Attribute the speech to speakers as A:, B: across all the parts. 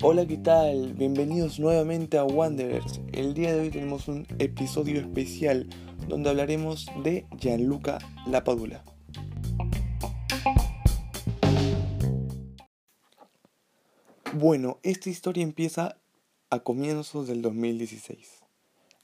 A: Hola, ¿qué tal? Bienvenidos nuevamente a Wanderers. El día de hoy tenemos un episodio especial donde hablaremos de Gianluca Lapadula. Bueno, esta historia empieza a comienzos del 2016.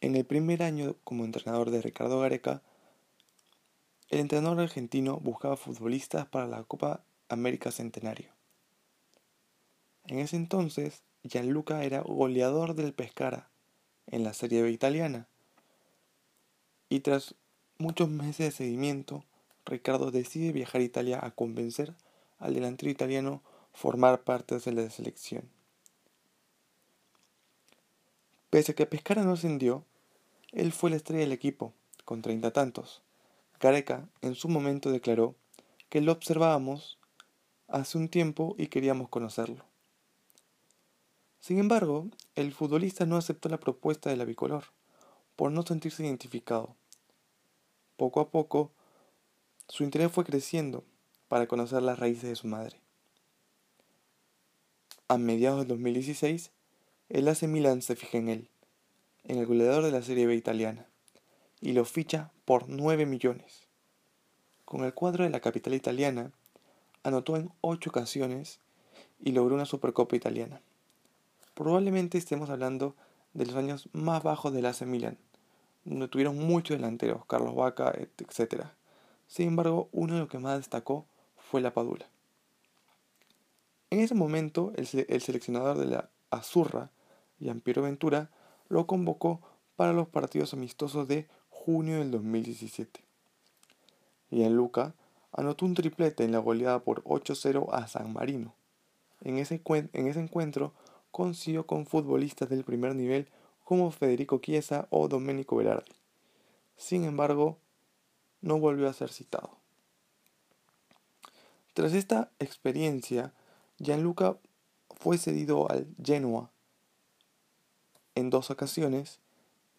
A: En el primer año como entrenador de Ricardo Gareca, el entrenador argentino buscaba futbolistas para la Copa América Centenario. En ese entonces, Gianluca era goleador del Pescara en la Serie B italiana. Y tras muchos meses de seguimiento, Ricardo decide viajar a Italia a convencer al delantero italiano formar parte de la selección. Pese a que Pescara no ascendió, él fue la estrella del equipo, con treinta tantos. Gareca en su momento declaró que lo observábamos hace un tiempo y queríamos conocerlo. Sin embargo, el futbolista no aceptó la propuesta de la bicolor, por no sentirse identificado. Poco a poco, su interés fue creciendo para conocer las raíces de su madre. A mediados del 2016, el AC Milan se fija en él, en el goleador de la Serie B italiana, y lo ficha por 9 millones. Con el cuadro de la capital italiana, anotó en 8 ocasiones y logró una Supercopa italiana. Probablemente estemos hablando de los años más bajos del AC Milan, donde tuvieron muchos delanteros, Carlos Vaca, etc. Sin embargo, uno de los que más destacó fue la Padula. En ese momento, el, seleccionador de la Azurra, Piero Ventura, lo convocó para los partidos amistosos de junio del 2017. Y en Luca anotó un triplete en la goleada por 8-0 a San Marino. En ese, en ese encuentro consiguió con futbolistas del primer nivel como Federico Chiesa o Domenico Berardi. Sin embargo, no volvió a ser citado. Tras esta experiencia, Gianluca fue cedido al Genoa en dos ocasiones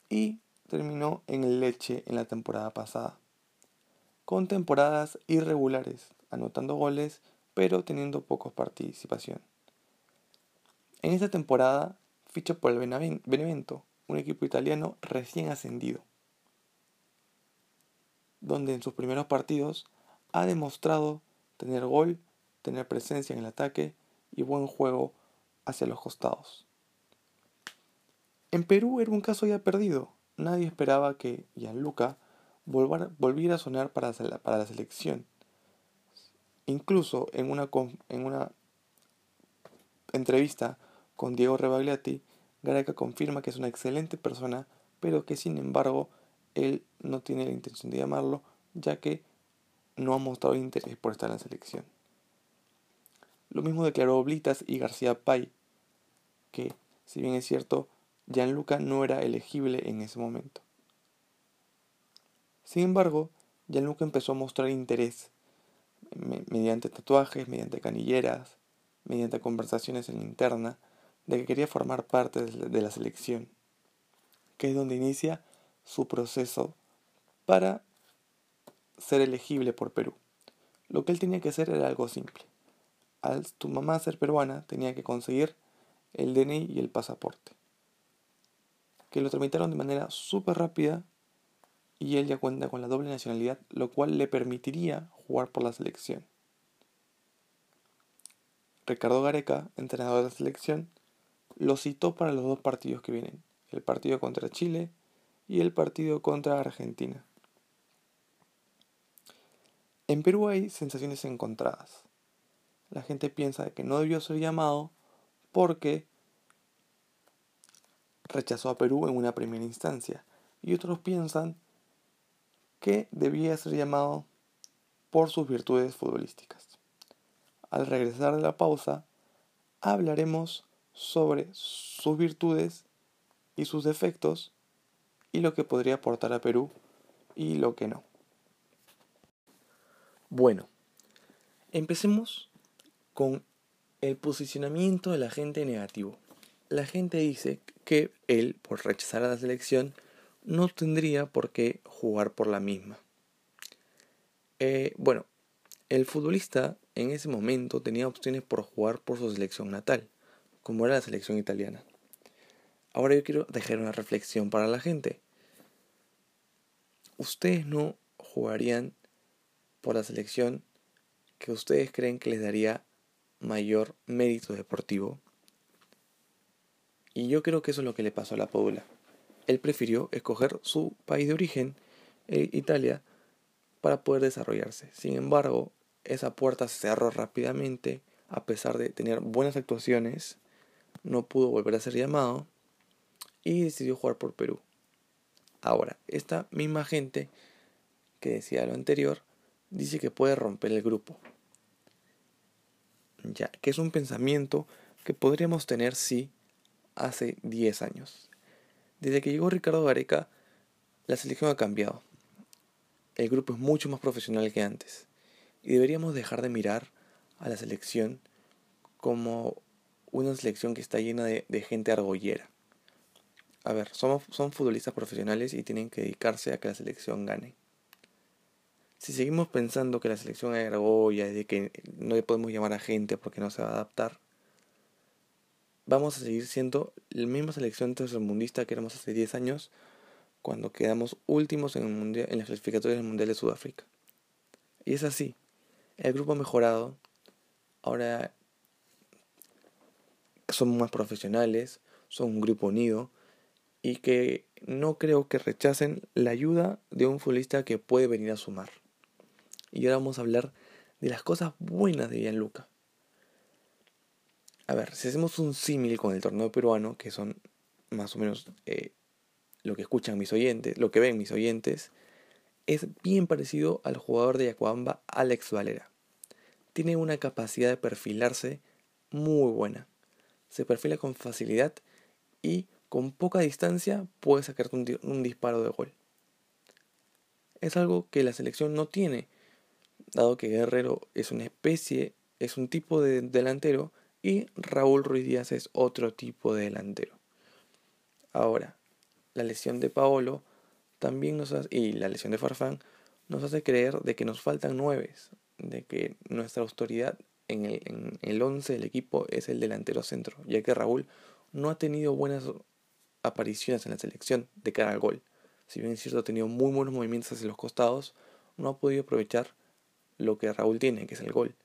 A: y terminó en el Leche en la temporada pasada, con temporadas irregulares, anotando goles pero teniendo poca participación. En esta temporada ficha por el Benevento, un equipo italiano recién ascendido, donde en sus primeros partidos ha demostrado tener gol tener presencia en el ataque y buen juego hacia los costados. En Perú era un caso ya perdido. Nadie esperaba que Gianluca volviera a sonar para la selección. Incluso en una, en una entrevista con Diego Rebagliati, Gareca confirma que es una excelente persona, pero que sin embargo él no tiene la intención de llamarlo, ya que no ha mostrado interés por estar en la selección. Lo mismo declaró Oblitas y García Pay, que, si bien es cierto, Gianluca no era elegible en ese momento. Sin embargo, Gianluca empezó a mostrar interés mediante tatuajes, mediante canilleras, mediante conversaciones en interna, de que quería formar parte de la selección, que es donde inicia su proceso para ser elegible por Perú. Lo que él tenía que hacer era algo simple al tu mamá ser peruana, tenía que conseguir el DNI y el pasaporte. Que lo tramitaron de manera súper rápida y él ya cuenta con la doble nacionalidad, lo cual le permitiría jugar por la selección. Ricardo Gareca, entrenador de la selección, lo citó para los dos partidos que vienen, el partido contra Chile y el partido contra Argentina. En Perú hay sensaciones encontradas la gente piensa que no debió ser llamado porque rechazó a Perú en una primera instancia. Y otros piensan que debía ser llamado por sus virtudes futbolísticas. Al regresar de la pausa, hablaremos sobre sus virtudes y sus defectos y lo que podría aportar a Perú y lo que no. Bueno, empecemos con el posicionamiento del agente negativo. La gente dice que él, por rechazar a la selección, no tendría por qué jugar por la misma. Eh, bueno, el futbolista en ese momento tenía opciones por jugar por su selección natal, como era la selección italiana. Ahora yo quiero dejar una reflexión para la gente. ¿Ustedes no jugarían por la selección que ustedes creen que les daría mayor mérito deportivo? Y yo creo que eso es lo que le pasó a la Paula. Él prefirió escoger su país de origen, eh, Italia, para poder desarrollarse. Sin embargo, esa puerta se cerró rápidamente, a pesar de tener buenas actuaciones, no pudo volver a ser llamado y decidió jugar por Perú. Ahora, esta misma gente que decía lo anterior, dice que puede romper el grupo. Ya, que es un pensamiento que podríamos tener si hace 10 años. Desde que llegó Ricardo Gareca, la selección ha cambiado. El grupo es mucho más profesional que antes. Y deberíamos dejar de mirar a la selección como una selección que está llena de, gente argollera. A ver, son futbolistas profesionales y tienen que dedicarse a que la selección gane. Si seguimos pensando que la selección es argolla y de que no le podemos llamar a gente porque no se va a adaptar, vamos a seguir siendo la misma selección tercermundista que éramos hace 10 años cuando quedamos últimos en, en las clasificatorias del Mundial de Sudáfrica. Y es así. El grupo ha mejorado. Ahora son más profesionales, son un grupo unido y que no creo que rechacen la ayuda de un futbolista que puede venir a sumar. Y ahora vamos a hablar de las cosas buenas de Gianluca. A ver, si hacemos un símil con el torneo peruano, que son más o menos eh, lo que escuchan mis oyentes, lo que ven mis oyentes, es bien parecido al jugador de Yacuamba, Alex Valera. Tiene una capacidad de perfilarse muy buena se perfila con facilidad y con poca distancia puede sacarte un, disparo de gol. Es algo que la selección no tiene, dado que Guerrero es una especie, es un tipo de delantero y Raúl Ruiz Díaz es otro tipo de delantero. Ahora, la lesión de Paolo también nos hace, y la lesión de Farfán nos hace creer de que nos faltan nueves, de que nuestra autoridad en el, en el 11 del equipo es el delantero centro, ya que Raúl no ha tenido buenas apariciones en la selección de cara al gol. Si bien es cierto, ha tenido muy buenos movimientos hacia los costados, no ha podido aprovechar lo que Raúl tiene, que es el gol.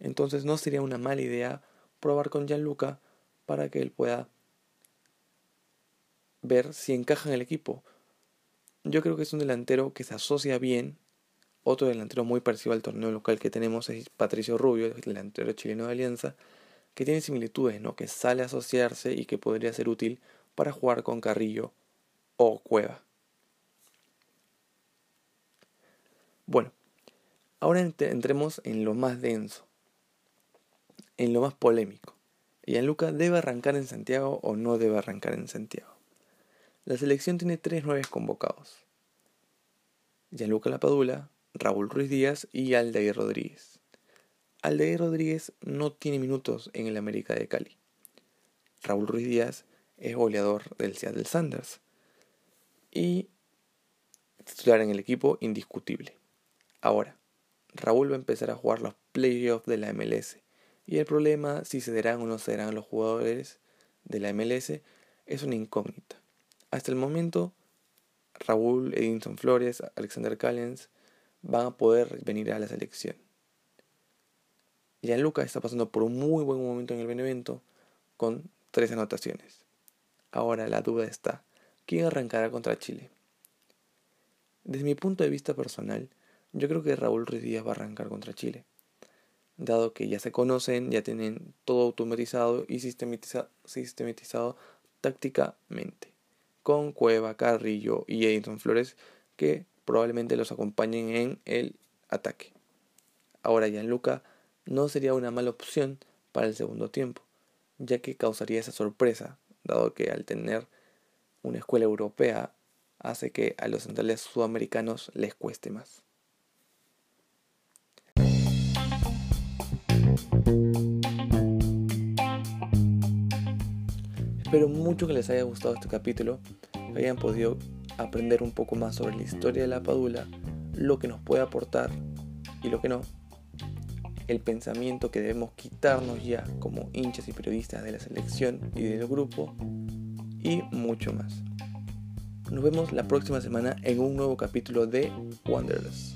A: Entonces no sería una mala idea probar con Gianluca para que él pueda ver si encaja en el equipo. Yo creo que es un delantero que se asocia bien otro delantero muy parecido al torneo local que tenemos es Patricio Rubio, el delantero chileno de Alianza, que tiene similitudes, ¿no? Que sale a asociarse y que podría ser útil para jugar con Carrillo o Cueva. Bueno, ahora entremos en lo más denso, en lo más polémico. Gianluca debe arrancar en Santiago o no debe arrancar en Santiago. La selección tiene tres nueve convocados. Gianluca Lapadula, Raúl Ruiz Díaz y Aldair Rodríguez. Aldair Rodríguez no tiene minutos en el América de Cali. Raúl Ruiz Díaz es goleador del Seattle Sanders y titular en el equipo indiscutible. Ahora, Raúl va a empezar a jugar los playoffs de la MLS y el problema si cederán o no cederán los jugadores de la MLS es una incógnita. Hasta el momento, Raúl, Edinson Flores, Alexander Callens van a poder venir a la selección. Gianluca está pasando por un muy buen momento en el Benevento con tres anotaciones. Ahora la duda está, ¿quién arrancará contra Chile? Desde mi punto de vista personal, yo creo que Raúl Ruiz Díaz va a arrancar contra Chile, dado que ya se conocen, ya tienen todo automatizado y sistematizado, tácticamente, con Cueva, Carrillo y Edison Flores que probablemente los acompañen en el ataque. Ahora Gianluca no sería una mala opción para el segundo tiempo, ya que causaría esa sorpresa, dado que al tener una escuela europea hace que a los centrales sudamericanos les cueste más. Espero mucho que les haya gustado este capítulo, que hayan podido aprender un poco más sobre la historia de la Padula, lo que nos puede aportar y lo que no. el pensamiento que debemos quitarnos ya como hinchas y periodistas de la selección y del grupo y mucho más. Nos vemos la próxima semana en un nuevo capítulo de Wanderers.